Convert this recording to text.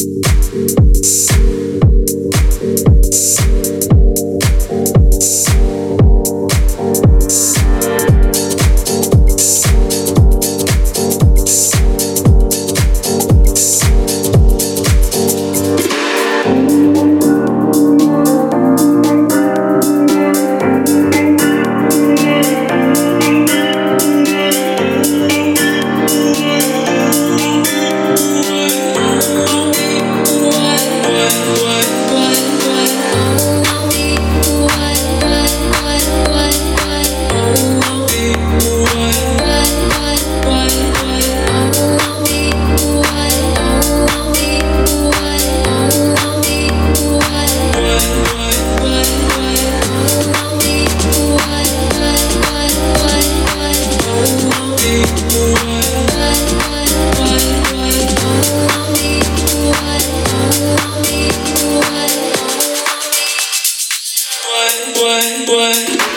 Thank you. good.